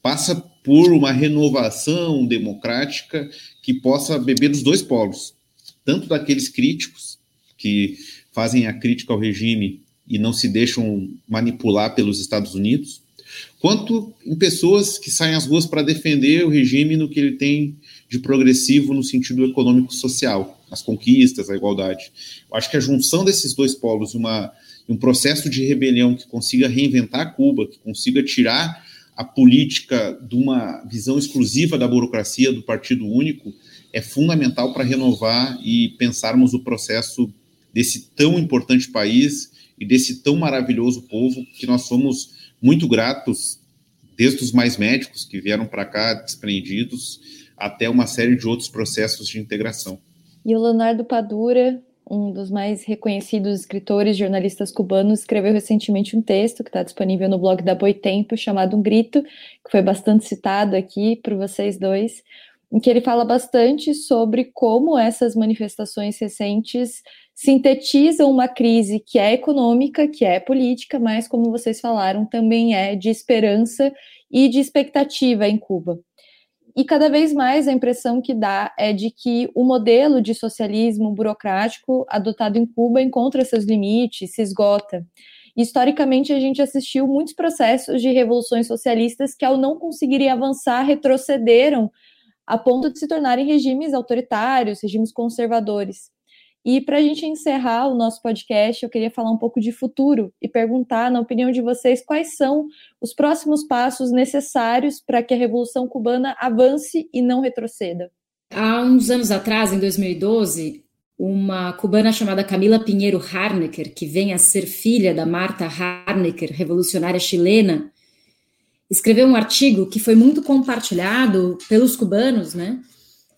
passa por uma renovação democrática que possa beber dos dois polos, tanto daqueles críticos que fazem a crítica ao regime e não se deixam manipular pelos Estados Unidos, quanto em pessoas que saem às ruas para defender o regime no que ele tem de progressivo no sentido econômico-social as conquistas, a igualdade. Eu acho que a junção desses dois polos, uma, um processo de rebelião que consiga reinventar Cuba, que consiga tirar a política de uma visão exclusiva da burocracia, do partido único, é fundamental para renovar e pensarmos o processo desse tão importante país e desse tão maravilhoso povo que nós somos muito gratos, desde os mais médicos que vieram para cá desprendidos, até uma série de outros processos de integração. E o Leonardo Padura, um dos mais reconhecidos escritores e jornalistas cubanos, escreveu recentemente um texto que está disponível no blog da Boitempo, chamado Um Grito, que foi bastante citado aqui por vocês dois, em que ele fala bastante sobre como essas manifestações recentes sintetizam uma crise que é econômica, que é política, mas, como vocês falaram, também é de esperança e de expectativa em Cuba. E cada vez mais a impressão que dá é de que o modelo de socialismo burocrático adotado em Cuba encontra seus limites, se esgota. Historicamente, a gente assistiu muitos processos de revoluções socialistas que, ao não conseguirem avançar, retrocederam a ponto de se tornarem regimes autoritários, regimes conservadores. E para a gente encerrar o nosso podcast, eu queria falar um pouco de futuro e perguntar, na opinião de vocês, quais são os próximos passos necessários para que a Revolução Cubana avance e não retroceda. Há uns anos atrás, em 2012, uma cubana chamada Camila Pinheiro Harnecker, que vem a ser filha da Marta Harnecker, revolucionária chilena, escreveu um artigo que foi muito compartilhado pelos cubanos, né?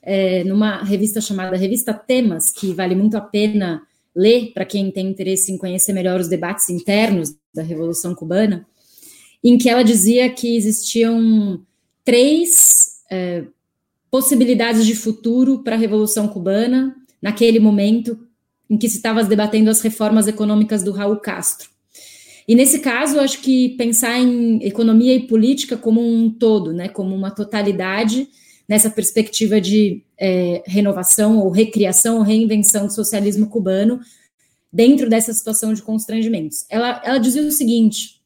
É, numa revista chamada Revista Temas, que vale muito a pena ler para quem tem interesse em conhecer melhor os debates internos da Revolução Cubana, em que ela dizia que existiam três é, possibilidades de futuro para a Revolução Cubana naquele momento em que se estava debatendo as reformas econômicas do Raul Castro. E nesse caso, acho que pensar em economia e política como um todo, né, como uma totalidade, nessa perspectiva de é, renovação ou recriação ou reinvenção do socialismo cubano dentro dessa situação de constrangimentos. Ela, ela dizia o seguinte,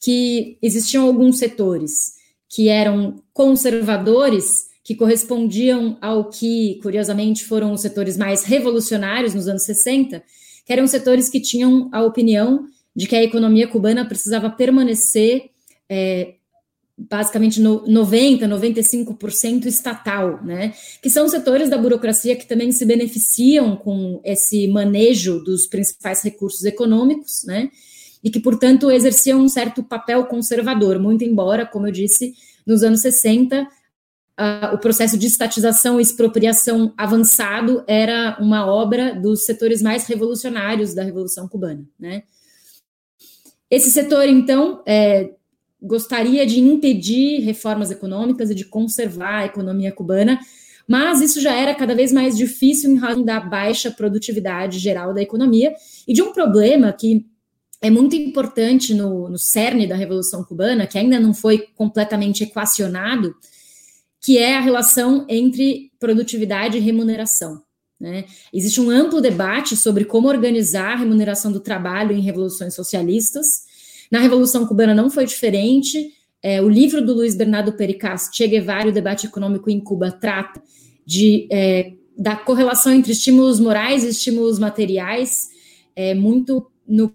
que existiam alguns setores que eram conservadores, que correspondiam ao que, curiosamente, foram os setores mais revolucionários nos anos 60, que eram setores que tinham a opinião de que a economia cubana precisava permanecer é, basicamente no 90, 95% estatal, né? Que são setores da burocracia que também se beneficiam com esse manejo dos principais recursos econômicos, né? E que, portanto, exerciam um certo papel conservador, muito embora, como eu disse, nos anos 60, o processo de estatização e expropriação avançado era uma obra dos setores mais revolucionários da Revolução Cubana, né? Esse setor, então, é, gostaria de impedir reformas econômicas e de conservar a economia cubana, mas isso já era cada vez mais difícil em razão da baixa produtividade geral da economia e de um problema que é muito importante no, no cerne da Revolução Cubana, que ainda não foi completamente equacionado, que é a relação entre produtividade e remuneração. Né? Existe um amplo debate sobre como organizar a remuneração do trabalho em revoluções socialistas, na Revolução Cubana não foi diferente. É, o livro do Luiz Bernardo Pericas, Che Guevara, o debate econômico em Cuba, trata de, é, da correlação entre estímulos morais e estímulos materiais, é, muito no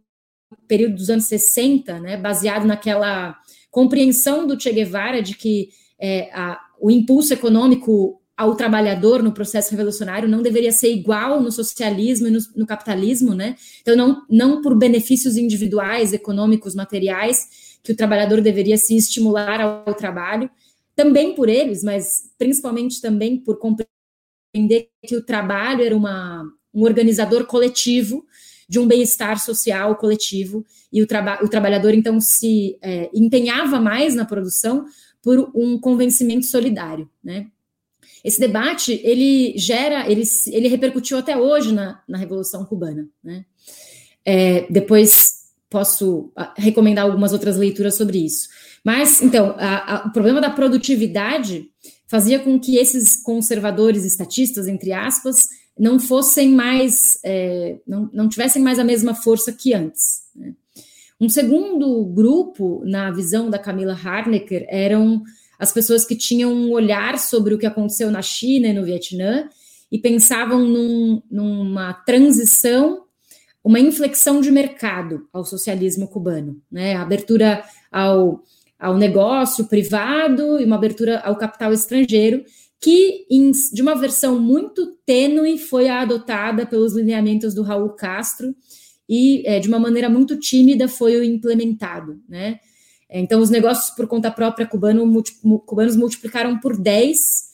período dos anos 60, né, baseado naquela compreensão do Che Guevara de que é, a, o impulso econômico ao trabalhador no processo revolucionário não deveria ser igual no socialismo e no, no capitalismo, né? Então, não, não por benefícios individuais, econômicos, materiais, que o trabalhador deveria se estimular ao, trabalho, também por eles, mas principalmente também por compreender que o trabalho era uma, um organizador coletivo de um bem-estar social coletivo, e o, traba o trabalhador então se é, empenhava mais na produção por um convencimento solidário, né? Esse debate, ele gera, ele, ele repercutiu até hoje na, na Revolução Cubana, né? É, depois posso ah, recomendar algumas outras leituras sobre isso. Mas, então, a, a, o problema da produtividade fazia com que esses conservadores estatistas, entre aspas, não fossem mais, é, não, não tivessem mais a mesma força que antes. Né? Um segundo grupo, na visão da Camila Harnecker, eram as pessoas que tinham um olhar sobre o que aconteceu na China e no Vietnã e pensavam num, numa transição, uma inflexão de mercado ao socialismo cubano, né? Abertura ao, ao negócio privado e uma abertura ao capital estrangeiro, que em, de uma versão muito tênue foi adotada pelos lineamentos do Raul Castro e é, de uma maneira muito tímida foi implementado, né? Então, os negócios por conta própria cubano, multi, cubanos multiplicaram por 10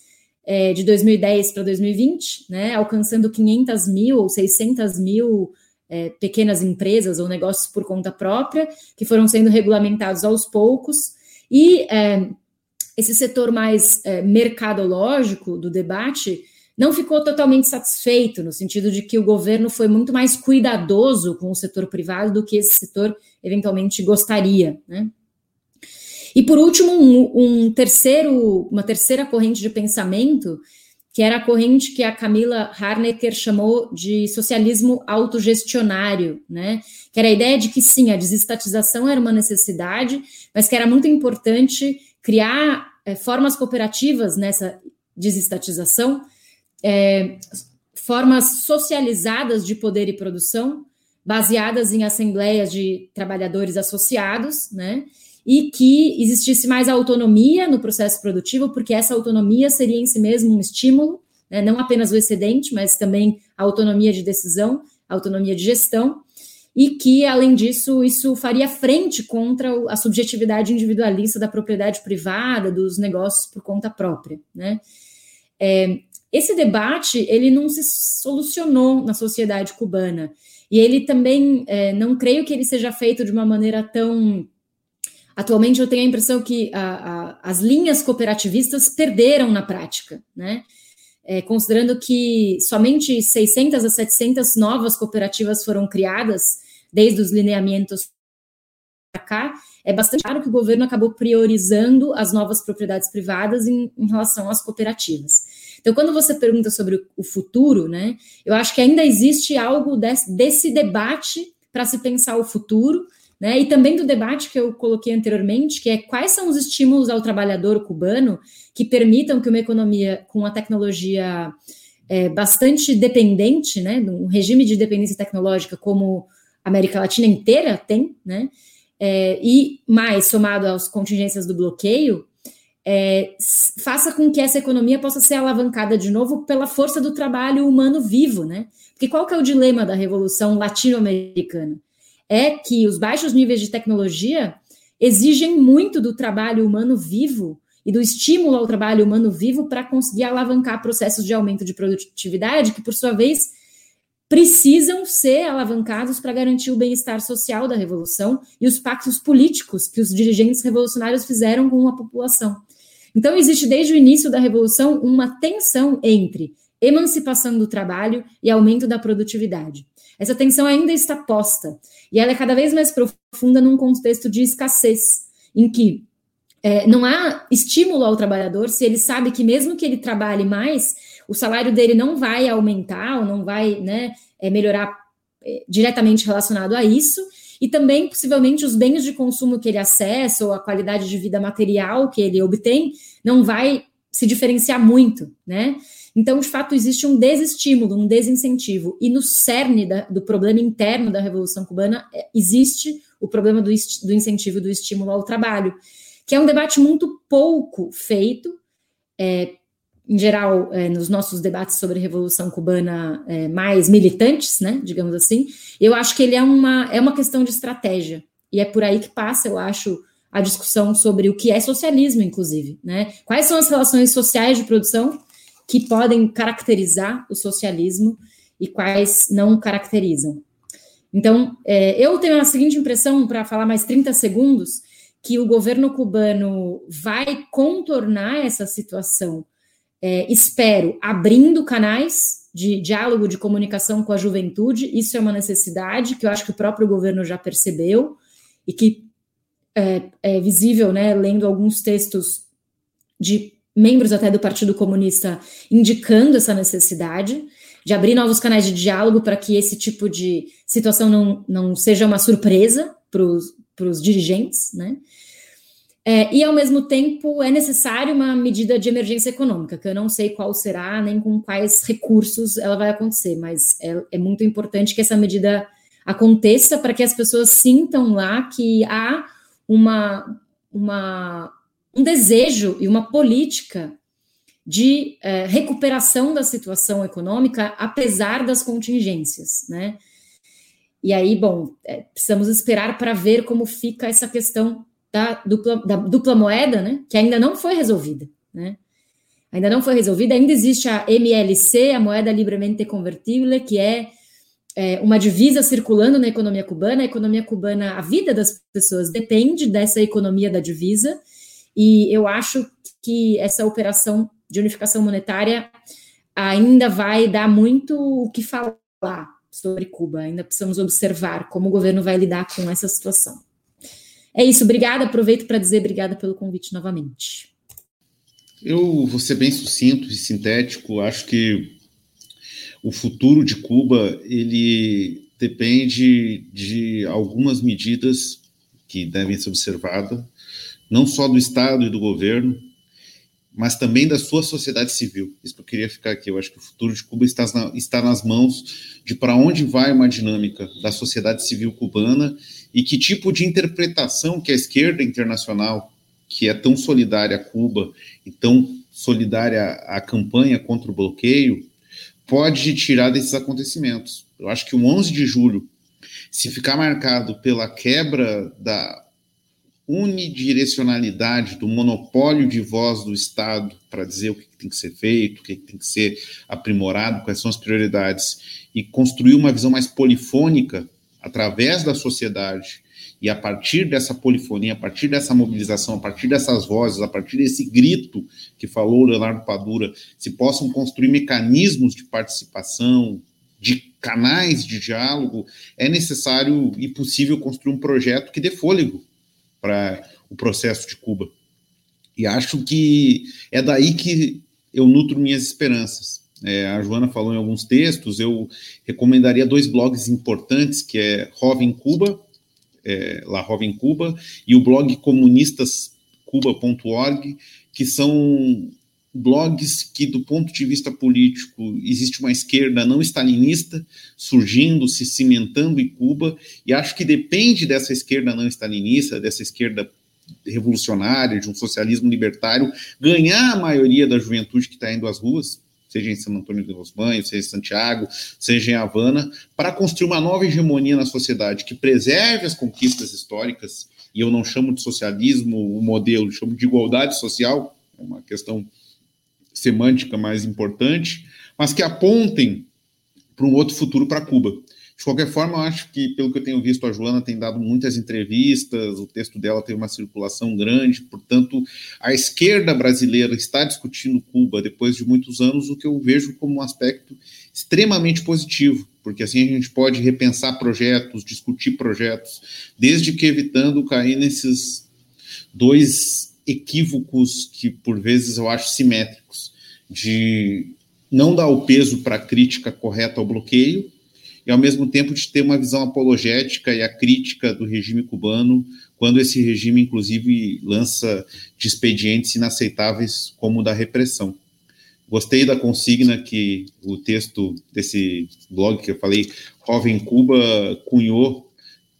é, de 2010 para 2020, né, alcançando 500 mil ou 600 mil é, pequenas empresas ou negócios por conta própria, que foram sendo regulamentados aos poucos. E é, esse setor mais é, mercadológico do debate não ficou totalmente satisfeito, no sentido de que o governo foi muito mais cuidadoso com o setor privado do que esse setor eventualmente gostaria. Né? E por último, um, um terceiro, uma terceira corrente de pensamento, que era a corrente que a Camila Harnecker chamou de socialismo autogestionário, né? Que era a ideia de que sim, a desestatização era uma necessidade, mas que era muito importante criar é, formas cooperativas nessa desestatização, é, formas socializadas de poder e produção, baseadas em assembleias de trabalhadores associados, né? E que existisse mais autonomia no processo produtivo, porque essa autonomia seria em si mesmo um estímulo, né, não apenas o excedente, mas também a autonomia de decisão, a autonomia de gestão, e que, além disso, isso faria frente contra a subjetividade individualista da propriedade privada, dos negócios por conta própria. Né? É, esse debate ele não se solucionou na sociedade cubana, e ele também é, não creio que ele seja feito de uma maneira tão Atualmente eu tenho a impressão que a, a, as linhas cooperativistas perderam na prática, né? É, considerando que somente 600 a 700 novas cooperativas foram criadas desde os lineamentos para cá, é bastante claro que o governo acabou priorizando as novas propriedades privadas em, em relação às cooperativas. Então, quando você pergunta sobre o, futuro, né, eu acho que ainda existe algo desse, desse debate para se pensar o futuro, né? E também do debate que eu coloquei anteriormente, que é quais são os estímulos ao trabalhador cubano que permitam que uma economia com a tecnologia é, bastante dependente, né, um regime de dependência tecnológica como a América Latina inteira tem, né, é, e mais somado às contingências do bloqueio, é, faça com que essa economia possa ser alavancada de novo pela força do trabalho humano vivo, né? Porque qual que é o dilema da revolução latino-americana? É que os baixos níveis de tecnologia exigem muito do trabalho humano vivo e do estímulo ao trabalho humano vivo para conseguir alavancar processos de aumento de produtividade, que, por sua vez, precisam ser alavancados para garantir o bem-estar social da revolução e os pactos políticos que os dirigentes revolucionários fizeram com a população. Então, existe desde o início da revolução uma tensão entre emancipação do trabalho e aumento da produtividade. Essa tensão ainda está posta. E ela é cada vez mais profunda num contexto de escassez, em que é, não há estímulo ao trabalhador se ele sabe que mesmo que ele trabalhe mais, o salário dele não vai aumentar ou não vai né, é, melhorar é, diretamente relacionado a isso, e também possivelmente os bens de consumo que ele acessa ou a qualidade de vida material que ele obtém não vai se diferenciar muito, né? Então, de fato, existe um desestímulo, um desincentivo. E no cerne da, do problema interno da Revolução Cubana é, existe o problema do, do incentivo do estímulo ao trabalho, que é um debate muito pouco feito, é, em geral, é, nos nossos debates sobre Revolução Cubana é, mais militantes, né, digamos assim, eu acho que ele é uma, é uma questão de estratégia. E é por aí que passa, eu acho, a discussão sobre o que é socialismo, inclusive. Né? Quais são as relações sociais de produção que podem caracterizar o socialismo e quais não caracterizam. Então, é, eu tenho a seguinte impressão, para falar mais 30 segundos, que o governo cubano vai contornar essa situação, é, espero, abrindo canais de diálogo, de comunicação com a juventude. Isso é uma necessidade que eu acho que o próprio governo já percebeu e que é, é visível, né, lendo alguns textos de membros até do Partido Comunista indicando essa necessidade de abrir novos canais de diálogo para que esse tipo de situação não, não seja uma surpresa para os dirigentes, né? É, e, ao mesmo tempo, é necessário uma medida de emergência econômica, que eu não sei qual será, nem com quais recursos ela vai acontecer, mas é, é muito importante que essa medida aconteça para que as pessoas sintam lá que há uma, uma, um desejo e uma política de é, recuperação da situação econômica, apesar das contingências, né? E aí, bom, é, precisamos esperar para ver como fica essa questão da dupla, da dupla moeda, né? Que ainda não foi resolvida, né? Ainda não foi resolvida, ainda existe a MLC, a moeda livremente convertível, que é é, uma divisa circulando na economia cubana. A economia cubana, a vida das pessoas depende dessa economia da divisa, e eu acho que essa operação de unificação monetária ainda vai dar muito o que falar sobre Cuba. Ainda precisamos observar como o governo vai lidar com essa situação. É isso, obrigada. Aproveito para dizer obrigada pelo convite novamente. Eu vou ser bem sucinto e sintético. Acho que o futuro de Cuba ele depende de algumas medidas que devem ser observadas, não só do Estado e do governo, mas também da sua sociedade civil. Isso que eu queria ficar aqui. Eu acho que o futuro de Cuba está, na, está nas mãos de para onde vai uma dinâmica da sociedade civil cubana e que tipo de interpretação que a esquerda internacional, que é tão solidária a Cuba e tão solidária à campanha contra o bloqueio, pode tirar desses acontecimentos. Eu acho que o 11 de julho, se ficar marcado pela quebra da unidirecionalidade, do monopólio de voz do Estado para dizer o que tem que ser feito, o que tem que ser aprimorado, quais são as prioridades, e construir uma visão mais polifônica através da sociedade e a partir dessa polifonia, a partir dessa mobilização, a partir dessas vozes, a partir desse grito que falou o Leonardo Padura, se possam construir mecanismos de participação, de canais de diálogo, é necessário e possível construir um projeto que dê fôlego para o processo de Cuba. E acho que é daí que eu nutro minhas esperanças. É, a Joana falou em alguns textos, eu recomendaria dois blogs importantes, que é Jovem Cuba, é, La Jovem Cuba, e o blog comunistascuba.org, que são blogs que, do ponto de vista político, existe uma esquerda não stalinista surgindo, se cimentando em Cuba, e acho que depende dessa esquerda não stalinista, dessa esquerda revolucionária, de um socialismo libertário, ganhar a maioria da juventude que está indo às ruas, seja em São Antônio de los Banhos, seja em Santiago, seja em Havana, para construir uma nova hegemonia na sociedade que preserve as conquistas históricas, e eu não chamo de socialismo o modelo, chamo de igualdade social, é uma questão semântica mais importante, mas que apontem para um outro futuro para Cuba. De qualquer forma, eu acho que, pelo que eu tenho visto, a Joana tem dado muitas entrevistas, o texto dela tem uma circulação grande, portanto, a esquerda brasileira está discutindo Cuba depois de muitos anos, o que eu vejo como um aspecto extremamente positivo, porque assim a gente pode repensar projetos, discutir projetos, desde que evitando cair nesses dois equívocos que, por vezes, eu acho simétricos, de não dar o peso para a crítica correta ao bloqueio e, ao mesmo tempo, de ter uma visão apologética e a crítica do regime cubano, quando esse regime, inclusive, lança de expedientes inaceitáveis como o da repressão. Gostei da consigna que o texto desse blog que eu falei, Jovem Cuba, cunhou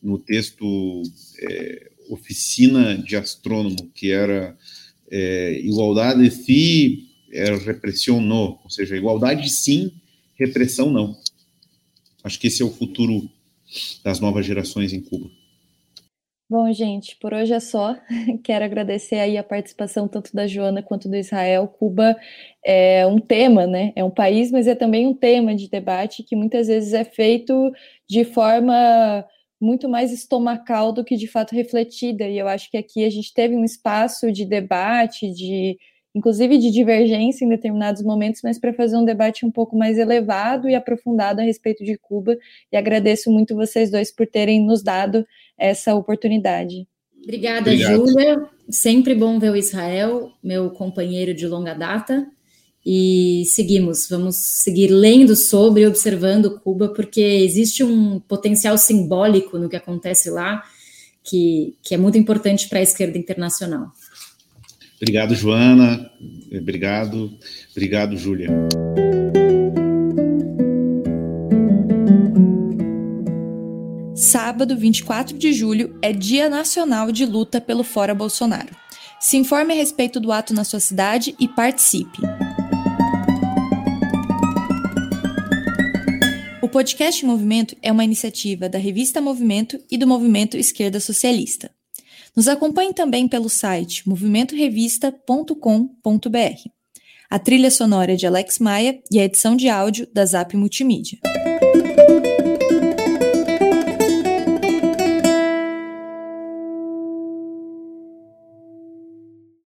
no texto é, Oficina de Astrônomo, que era é, igualdade e é repressão ou seja, igualdade sim, repressão não. Acho que esse é o futuro das novas gerações em Cuba. Bom, gente, por hoje é só. Quero agradecer aí a participação tanto da Joana quanto do Israel. Cuba é um tema, né? É um país, mas é também um tema de debate que muitas vezes é feito de forma muito mais estomacal do que de fato refletida. E eu acho que aqui a gente teve um espaço de debate, de inclusive de divergência em determinados momentos, mas para fazer um debate um pouco mais elevado e aprofundado a respeito de Cuba. E agradeço muito vocês dois por terem nos dado essa oportunidade. Obrigada, Júlia. Sempre bom ver o Israel, meu companheiro de longa data. E seguimos, vamos seguir lendo sobre e observando Cuba, porque existe um potencial simbólico no que acontece lá que, que é muito importante para a esquerda internacional. Obrigado, Joana. Obrigado. Obrigado, Júlia. Sábado, 24 de julho, é Dia Nacional de Luta pelo Fora Bolsonaro. Se informe a respeito do ato na sua cidade e participe. O podcast Movimento é uma iniciativa da revista Movimento e do Movimento Esquerda Socialista. Nos acompanhe também pelo site movimentorevista.com.br. A trilha sonora é de Alex Maia e a edição de áudio da Zap Multimídia.